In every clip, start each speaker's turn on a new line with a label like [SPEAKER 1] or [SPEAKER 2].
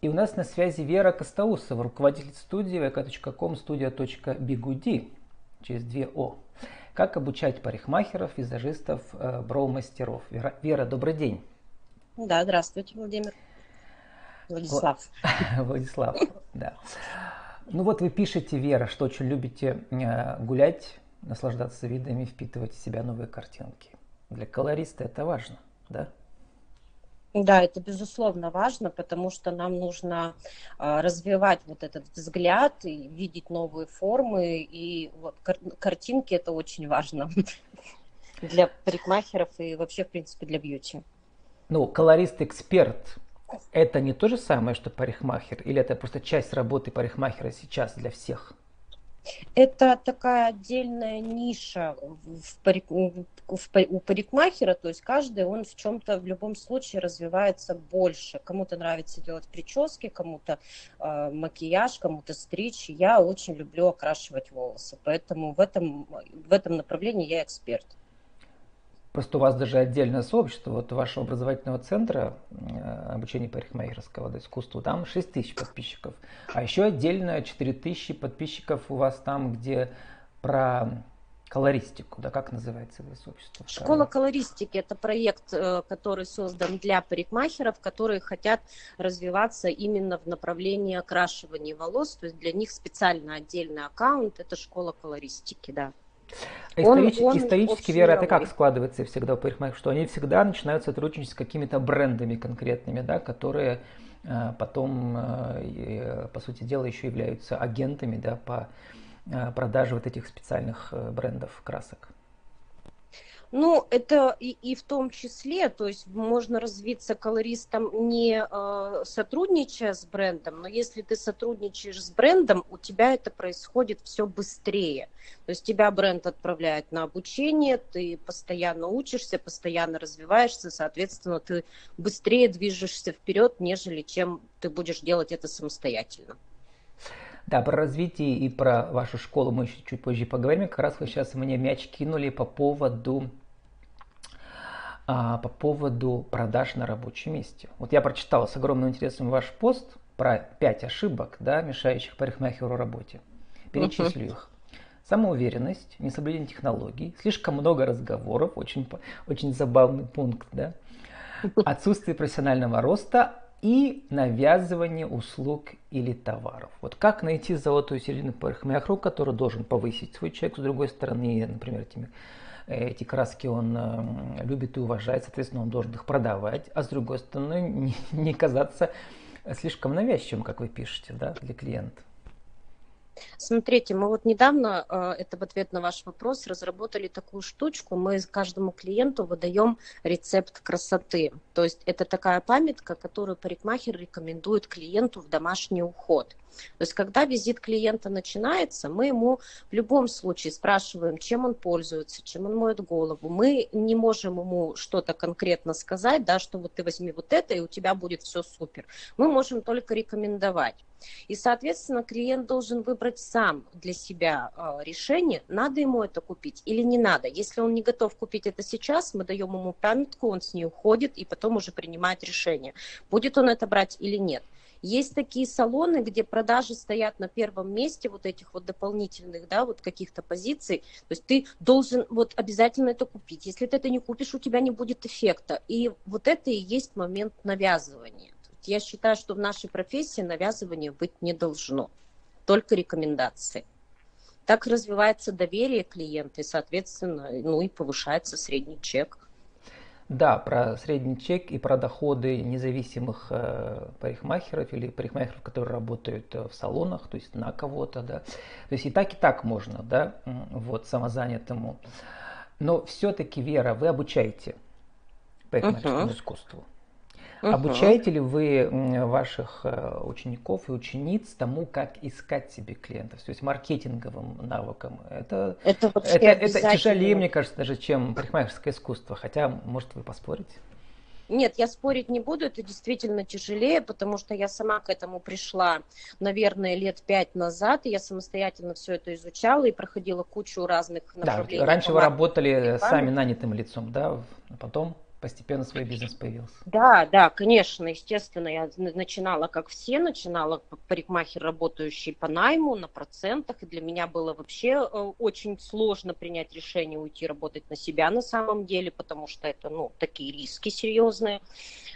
[SPEAKER 1] И у нас на связи Вера Костаусова, руководитель студии vk.com studio.bigudi через две О. Как обучать парикмахеров, визажистов, э, броу-мастеров. Вера, Вера, добрый день.
[SPEAKER 2] Да, здравствуйте, Владимир.
[SPEAKER 1] Владислав. Владислав, да. Ну вот вы пишете, Вера, что очень любите э, гулять, наслаждаться видами, впитывать в себя новые картинки. Для колориста это важно, да?
[SPEAKER 2] Да, это безусловно важно, потому что нам нужно а, развивать вот этот взгляд и видеть новые формы. И вот кар- картинки это очень важно для парикмахеров и вообще, в принципе, для бьюти.
[SPEAKER 1] Ну, колорист-эксперт – это не то же самое, что парикмахер? Или это просто часть работы парикмахера сейчас для всех?
[SPEAKER 2] Это такая отдельная ниша в парик... в... у парикмахера, то есть каждый он в чем-то в любом случае развивается больше. Кому-то нравится делать прически, кому-то э, макияж, кому-то стричь. Я очень люблю окрашивать волосы, поэтому в этом, в этом направлении я эксперт.
[SPEAKER 1] Просто у вас даже отдельное сообщество, вот вашего образовательного центра э, обучения парикмахерского искусству, там 6 тысяч подписчиков. А еще отдельно 4 тысячи подписчиков у вас там, где про колористику, да, как называется это сообщество?
[SPEAKER 2] Школа колористики – это проект, э, который создан для парикмахеров, которые хотят развиваться именно в направлении окрашивания волос, то есть для них специально отдельный аккаунт – это школа колористики, да.
[SPEAKER 1] А исторически, он, исторически Вера, это как складывается всегда у парикмахеров, что они всегда начинают сотрудничать с какими-то брендами конкретными, да, которые э, потом, э, по сути дела, еще являются агентами да, по э, продаже вот этих специальных э, брендов красок.
[SPEAKER 2] Ну, это и, и в том числе, то есть можно развиться колористом не э, сотрудничая с брендом, но если ты сотрудничаешь с брендом, у тебя это происходит все быстрее. То есть тебя бренд отправляет на обучение, ты постоянно учишься, постоянно развиваешься, соответственно, ты быстрее движешься вперед, нежели чем ты будешь делать это самостоятельно.
[SPEAKER 1] Да, про развитие и про вашу школу мы еще чуть позже поговорим. Как раз вы сейчас мне мяч кинули по поводу а, по поводу продаж на рабочем месте. Вот я прочитал с огромным интересом ваш пост про 5 ошибок, да, мешающих парикмахеру работе. Перечислю uh-huh. их. Самоуверенность, несоблюдение технологий, слишком много разговоров, очень, очень забавный пункт, да. Отсутствие профессионального роста, и навязывание услуг или товаров. Вот как найти золотую середину парикмахеру, который должен повысить свой чек, с другой стороны, например, этими, эти краски он э, любит и уважает, соответственно, он должен их продавать, а с другой стороны, не, не казаться слишком навязчивым, как вы пишете, да, для клиента.
[SPEAKER 2] Смотрите, мы вот недавно, э, это в ответ на ваш вопрос, разработали такую штучку. Мы каждому клиенту выдаем рецепт красоты. То есть это такая памятка, которую парикмахер рекомендует клиенту в домашний уход. То есть, когда визит клиента начинается, мы ему в любом случае спрашиваем, чем он пользуется, чем он моет голову. Мы не можем ему что-то конкретно сказать, да, что вот ты возьми вот это, и у тебя будет все супер. Мы можем только рекомендовать. И, соответственно, клиент должен выбрать сам для себя э, решение, надо ему это купить или не надо. Если он не готов купить это сейчас, мы даем ему памятку, он с ней уходит и потом уже принимает решение, будет он это брать или нет. Есть такие салоны, где продажи стоят на первом месте вот этих вот дополнительных, да, вот каких-то позиций. То есть ты должен вот обязательно это купить. Если ты это не купишь, у тебя не будет эффекта. И вот это и есть момент навязывания. Я считаю, что в нашей профессии навязывания быть не должно, только рекомендации. Так развивается доверие клиента и, соответственно, ну и повышается средний чек.
[SPEAKER 1] Да, про средний чек и про доходы независимых э, парикмахеров или парикмахеров, которые работают э, в салонах, то есть на кого-то, да. То есть и так, и так можно, да, вот, самозанятому. Но все-таки, Вера, вы обучаете парикмахерскому uh-huh. искусству. Угу. Обучаете ли вы ваших э, учеников и учениц тому, как искать себе клиентов, то есть маркетинговым навыкам? Это, это, это, это тяжелее, мне кажется, даже чем парикмахерское искусство, хотя, может, вы поспорите?
[SPEAKER 2] Нет, я спорить не буду, это действительно тяжелее, потому что я сама к этому пришла, наверное, лет пять назад, и я самостоятельно все это изучала и проходила кучу разных направлений.
[SPEAKER 1] Да, раньше вы работали сами нанятым лицом, да, а потом? Постепенно свой бизнес появился.
[SPEAKER 2] Да, да, конечно, естественно, я начинала, как все, начинала парикмахер, работающий по найму, на процентах, и для меня было вообще э, очень сложно принять решение уйти работать на себя на самом деле, потому что это, ну, такие риски серьезные.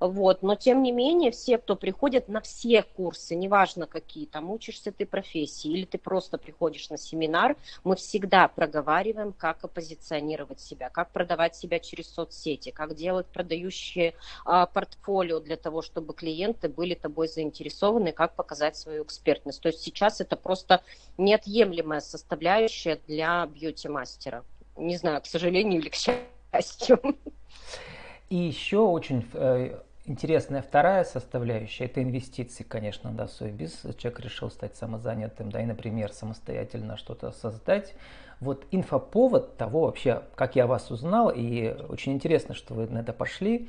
[SPEAKER 2] Вот. Но тем не менее, все, кто приходит на все курсы, неважно какие, там учишься ты профессии или ты просто приходишь на семинар, мы всегда проговариваем, как оппозиционировать себя, как продавать себя через соцсети, как делать продающие а, портфолио для того, чтобы клиенты были тобой заинтересованы, как показать свою экспертность. То есть сейчас это просто неотъемлемая составляющая для бьюти-мастера. Не знаю, к сожалению или к счастью.
[SPEAKER 1] И еще очень э, интересная вторая составляющая – это инвестиции, конечно, да, в свой бизнес. Человек решил стать самозанятым, да, и, например, самостоятельно что-то создать. Вот инфоповод того вообще, как я вас узнал, и очень интересно, что вы на это пошли.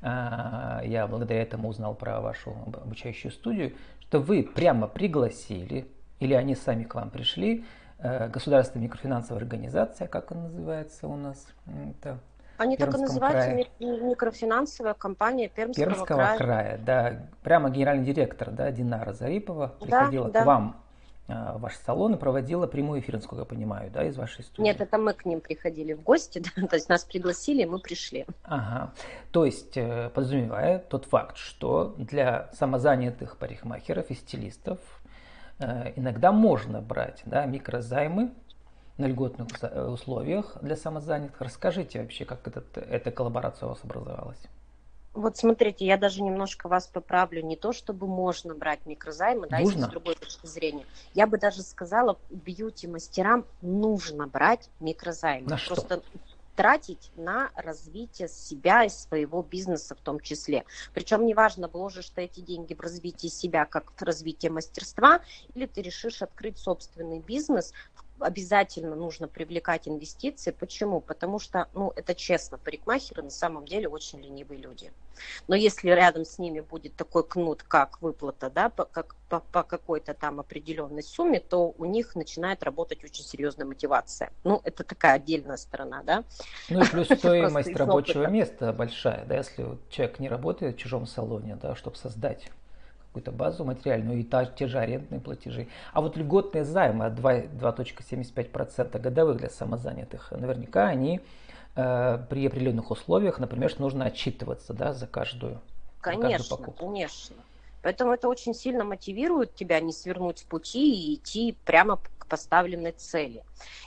[SPEAKER 1] А, я благодаря этому узнал про вашу обучающую студию, что вы прямо пригласили, или они сами к вам пришли, э, государственная микрофинансовая организация, как она называется у нас, это
[SPEAKER 2] они так и называются, крае. микрофинансовая компания Пермского,
[SPEAKER 1] Пермского края. края. Да, прямо генеральный директор, да, Динара Зарипова приходила да, к да. вам а, в ваш салон и проводила прямой эфир, насколько я понимаю, да, из вашей студии?
[SPEAKER 2] Нет, это мы к ним приходили в гости, да, то есть нас пригласили, мы пришли.
[SPEAKER 1] Ага, то есть э, подразумевая тот факт, что для самозанятых парикмахеров и стилистов э, иногда можно брать да, микрозаймы на льготных э, условиях для самозанятых. Расскажите вообще, как этот, эта коллаборация у вас образовалась?
[SPEAKER 2] Вот смотрите, я даже немножко вас поправлю. Не то, чтобы можно брать микрозаймы, да, если с другой точки зрения. Я бы даже сказала, бьюти-мастерам нужно брать микрозаймы.
[SPEAKER 1] На что? Просто
[SPEAKER 2] тратить на развитие себя и своего бизнеса в том числе. Причем неважно, вложишь ты эти деньги в развитие себя, как в развитие мастерства, или ты решишь открыть собственный бизнес, обязательно нужно привлекать инвестиции. Почему? Потому что, ну, это честно, парикмахеры на самом деле очень ленивые люди. Но если рядом с ними будет такой кнут, как выплата, да, по, как, по, по какой-то там определенной сумме, то у них начинает работать очень серьезная мотивация. Ну, это такая отдельная сторона, да.
[SPEAKER 1] Ну и плюс стоимость рабочего места большая, да, если человек не работает в чужом салоне, да, чтобы создать какую-то базу материальную и та, те же арендные платежи. А вот льготные займы от 2,75% годовых для самозанятых, наверняка они э, при определенных условиях, например, что нужно отчитываться да, за каждую,
[SPEAKER 2] конечно, за каждую покупку. Конечно, Поэтому это очень сильно мотивирует тебя не свернуть с пути и идти прямо поставленной цели.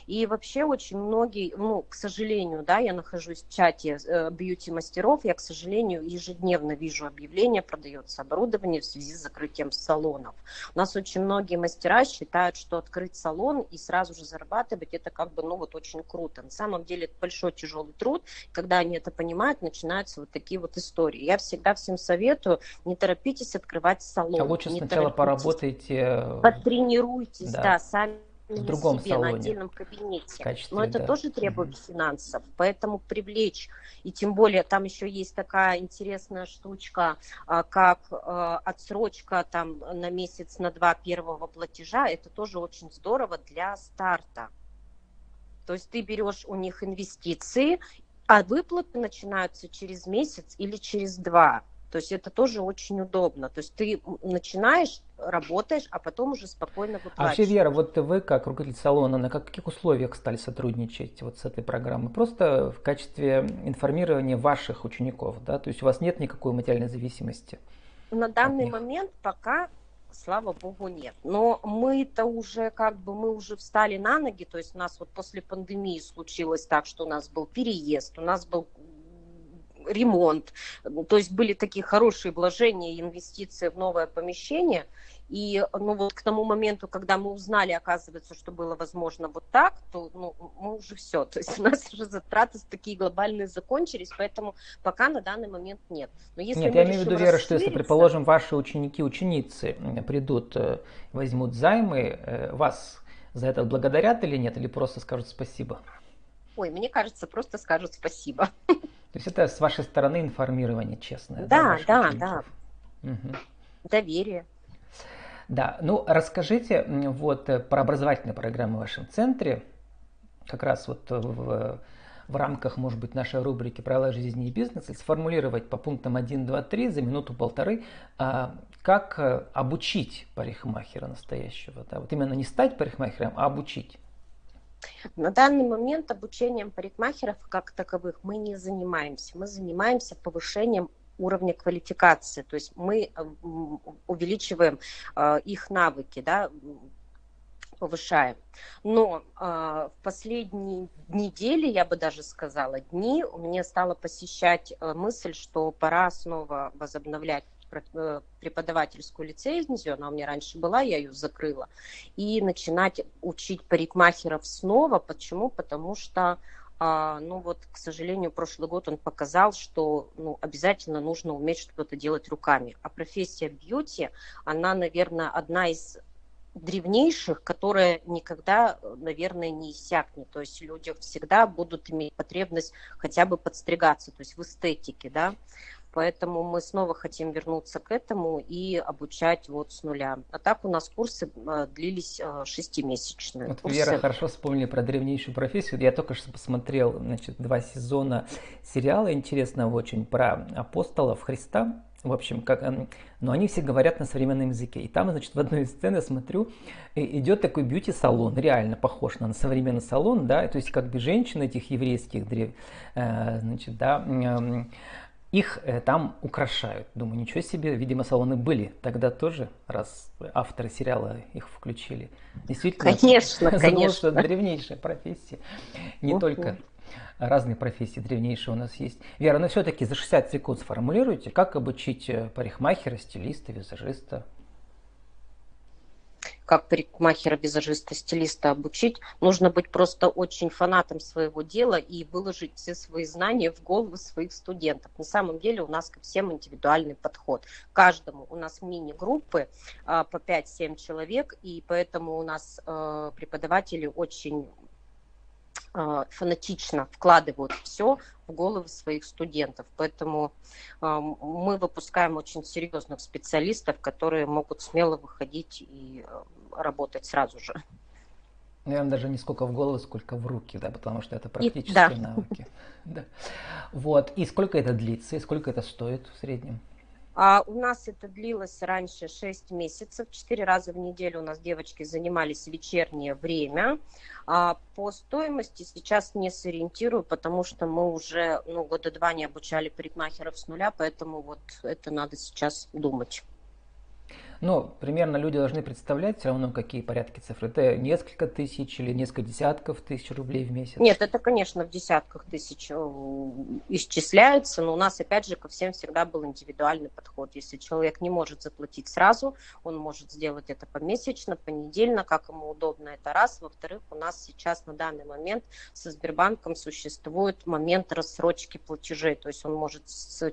[SPEAKER 2] И вообще очень многие, ну, к сожалению, да, я нахожусь в чате э, бьюти-мастеров, я, к сожалению, ежедневно вижу объявления, продается оборудование в связи с закрытием салонов. У нас очень многие мастера считают, что открыть салон и сразу же зарабатывать, это как бы, ну, вот очень круто. На самом деле это большой тяжелый труд, когда они это понимают, начинаются вот такие вот истории. Я всегда всем советую, не торопитесь открывать салон.
[SPEAKER 1] А лучше сначала поработайте. Э,
[SPEAKER 2] Потренируйтесь, да, да сами
[SPEAKER 1] в другом
[SPEAKER 2] себе,
[SPEAKER 1] салоне.
[SPEAKER 2] на отдельном кабинете. Качестве, Но это да. тоже требует mm финансов. Поэтому привлечь, и тем более там еще есть такая интересная штучка, а, как а, отсрочка там на месяц, на два первого платежа. Это тоже очень здорово для старта. То есть ты берешь у них инвестиции, а выплаты начинаются через месяц или через два. То есть это тоже очень удобно. То есть ты начинаешь, работаешь, а потом уже спокойно выплачиваешь. А
[SPEAKER 1] вообще, Вера, вот вы как руководитель салона, на каких условиях стали сотрудничать вот с этой программой? Просто в качестве информирования ваших учеников, да? То есть у вас нет никакой материальной зависимости?
[SPEAKER 2] На данный момент пока слава богу, нет. Но мы-то уже как бы, мы уже встали на ноги, то есть у нас вот после пандемии случилось так, что у нас был переезд, у нас был ремонт. То есть были такие хорошие вложения и инвестиции в новое помещение. И ну, вот к тому моменту, когда мы узнали, оказывается, что было возможно вот так, то ну, мы уже все. То есть у нас уже затраты такие глобальные закончились, поэтому пока на данный момент нет.
[SPEAKER 1] Но если нет, я имею в виду, Вера, что если, предположим, ваши ученики, ученицы придут, э, возьмут займы, э, вас за это благодарят или нет, или просто скажут спасибо?
[SPEAKER 2] Ой, мне кажется, просто скажут спасибо.
[SPEAKER 1] То есть это с вашей стороны информирование честное.
[SPEAKER 2] Да, да, да. да. Угу. Доверие.
[SPEAKER 1] Да, ну расскажите вот э, про образовательные программы в вашем центре. Как раз вот в в рамках, может быть, нашей рубрики «Правила жизни и бизнеса» сформулировать по пунктам 1, 2, 3 за минуту-полторы, а, как э, обучить парикмахера настоящего. Да? Вот именно не стать парикмахером, а обучить.
[SPEAKER 2] На данный момент обучением парикмахеров как таковых мы не занимаемся. Мы занимаемся повышением уровня квалификации. То есть мы э, увеличиваем э, их навыки, да, повышаем. Но э, в последние недели, я бы даже сказала, дни, меня стала посещать мысль, что пора снова возобновлять преподавательскую лицензию, она у меня раньше была, я ее закрыла, и начинать учить парикмахеров снова. Почему? Потому что а, ну вот, к сожалению, прошлый год он показал, что ну, обязательно нужно уметь что-то делать руками. А профессия бьюти, она, наверное, одна из древнейших, которая никогда, наверное, не иссякнет. То есть люди всегда будут иметь потребность хотя бы подстригаться, то есть в эстетике, да. Поэтому мы снова хотим вернуться к этому и обучать вот с нуля. А так у нас курсы э, длились э, шестимесячные.
[SPEAKER 1] Вот
[SPEAKER 2] курсы.
[SPEAKER 1] Вера хорошо вспомнили про древнейшую профессию. Я только что посмотрел значит, два сезона сериала интересного очень про апостолов Христа. В общем, как, эм, но они все говорят на современном языке. И там, значит, в одной из сцен смотрю, идет такой бьюти-салон, реально похож на современный салон, да, то есть как бы женщины этих еврейских, древ, э, значит, да, эм, их э, там украшают. Думаю, ничего себе, видимо, салоны были тогда тоже, раз авторы сериала их включили.
[SPEAKER 2] Действительно, конечно, конечно.
[SPEAKER 1] что древнейшая профессия. Не только разные профессии древнейшие у нас есть. Вера, но ну все-таки за 60 секунд сформулируйте, как обучить э, парикмахера, стилиста, визажиста,
[SPEAKER 2] как парикмахера, визажиста, стилиста обучить. Нужно быть просто очень фанатом своего дела и выложить все свои знания в голову своих студентов. На самом деле у нас ко всем индивидуальный подход. Каждому у нас мини-группы а, по 5-7 человек, и поэтому у нас а, преподаватели очень а, фанатично вкладывают все в головы своих студентов. Поэтому а, мы выпускаем очень серьезных специалистов, которые могут смело выходить и работать сразу же.
[SPEAKER 1] Наверное, даже не сколько в голову, сколько в руки, да, потому что это практические и, да. навыки. Да. Вот. И сколько это длится, и сколько это стоит в среднем?
[SPEAKER 2] А у нас это длилось раньше 6 месяцев, 4 раза в неделю у нас девочки занимались вечернее время. А по стоимости сейчас не сориентирую, потому что мы уже ну, года два не обучали парикмахеров с нуля, поэтому вот это надо сейчас думать.
[SPEAKER 1] Но примерно люди должны представлять все равно, какие порядки цифр. Это несколько тысяч или несколько десятков тысяч рублей в месяц?
[SPEAKER 2] Нет, это, конечно, в десятках тысяч э, исчисляются, но у нас, опять же, ко всем всегда был индивидуальный подход. Если человек не может заплатить сразу, он может сделать это помесячно, понедельно, как ему удобно, это раз. Во-вторых, у нас сейчас на данный момент со Сбербанком существует момент рассрочки платежей, то есть он может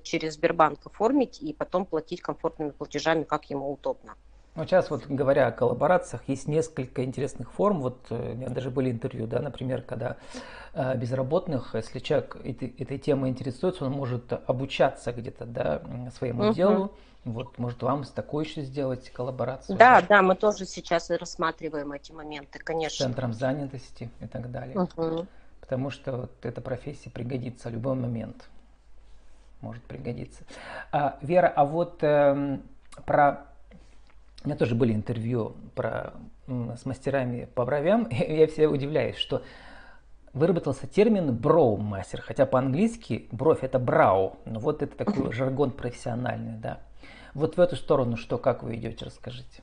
[SPEAKER 2] через Сбербанк оформить и потом платить комфортными платежами, как ему удобно удобно.
[SPEAKER 1] Ну, сейчас вот говоря о коллаборациях, есть несколько интересных форм. Вот э, у меня даже были интервью, да, например, когда э, безработных, если человек этой, этой темой интересуется, он может обучаться где-то, да, своему угу. делу. Вот, может, вам с такой еще сделать коллаборацию?
[SPEAKER 2] Да, да, мы тоже сейчас рассматриваем эти моменты, конечно.
[SPEAKER 1] С центром занятости и так далее. Угу. Потому что вот эта профессия пригодится в любой момент. Может пригодиться. А, Вера, а вот э, про у меня тоже были интервью про, с мастерами по бровям, и я все удивляюсь, что выработался термин броу-мастер, хотя по-английски бровь это брау, но вот это такой жаргон профессиональный, да. Вот в эту сторону что, как вы идете, расскажите.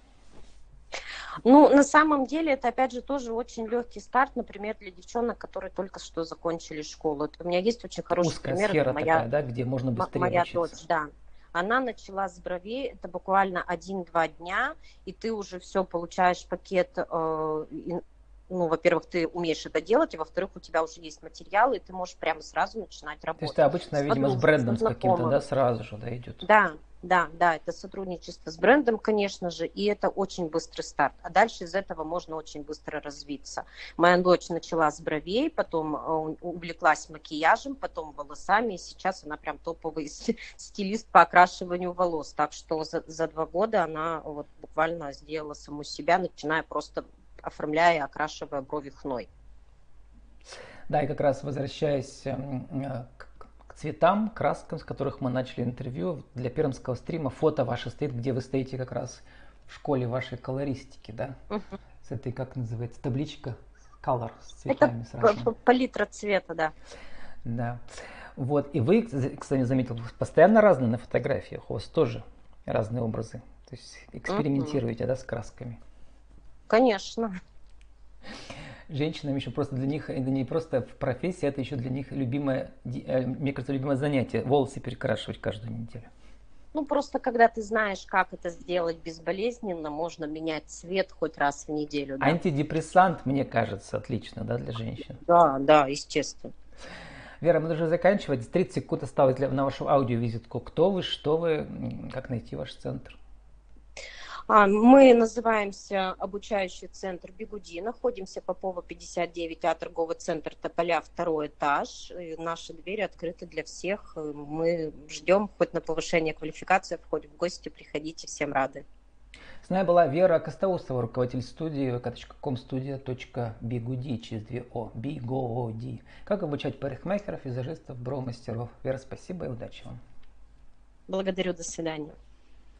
[SPEAKER 2] Ну, на самом деле, это, опять же, тоже очень легкий старт, например, для девчонок, которые только что закончили школу. У меня есть очень хороший
[SPEAKER 1] Узкая
[SPEAKER 2] пример.
[SPEAKER 1] сфера моя, такая, да, где можно быстрее
[SPEAKER 2] Моя
[SPEAKER 1] учиться.
[SPEAKER 2] дочь, да. Она начала с бровей, это буквально один-два дня, и ты уже все получаешь пакет э, ну, во-первых, ты умеешь это делать, и во-вторых, у тебя уже есть материалы, и ты можешь прямо сразу начинать работать. То
[SPEAKER 1] есть ты обычно, видимо, с брендом с каким-то, да, сразу же, да, идет?
[SPEAKER 2] Да, да, да, это сотрудничество с брендом, конечно же, и это очень быстрый старт. А дальше из этого можно очень быстро развиться. Моя дочь начала с бровей, потом э, увлеклась макияжем, потом волосами, и сейчас она прям топовый стилист по окрашиванию волос. Так что за, за два года она вот буквально сделала саму себя, начиная просто оформляя и окрашивая брови хной.
[SPEAKER 1] Да, и как раз возвращаясь э, к цветам, краскам, с которых мы начали интервью, для пермского стрима фото ваше стоит, где вы стоите как раз в школе вашей колористики, да? Угу. С этой, как называется, табличка color с цветами
[SPEAKER 2] Это сразу. палитра цвета, да.
[SPEAKER 1] Да. Вот, и вы, кстати, заметил, постоянно разные на фотографиях, у вас тоже разные образы. То есть экспериментируете, да, с красками.
[SPEAKER 2] Конечно.
[SPEAKER 1] Женщинам еще просто для них, это не просто в профессии, это еще для них любимое, э, мне кажется, любимое занятие, волосы перекрашивать каждую неделю.
[SPEAKER 2] Ну, просто когда ты знаешь, как это сделать безболезненно, можно менять цвет хоть раз в неделю.
[SPEAKER 1] Да? Антидепрессант, мне кажется, отлично, да, для женщин?
[SPEAKER 2] Да, да, естественно.
[SPEAKER 1] Вера, мы должны заканчивать. 30 секунд осталось для, на вашу аудиовизитку. Кто вы, что вы, как найти ваш центр?
[SPEAKER 2] А, мы называемся обучающий центр Бигуди, находимся Попова 59, а торговый центр Тополя, второй этаж. И наши двери открыты для всех. Мы ждем хоть на повышение квалификации, хоть в гости приходите, всем рады.
[SPEAKER 1] С нами была Вера Костаусова, руководитель студии vk.comstudio.bigudi через две О, Бигоди. Как обучать парикмахеров, визажистов, броу-мастеров. Вера, спасибо и удачи вам.
[SPEAKER 2] Благодарю, до свидания.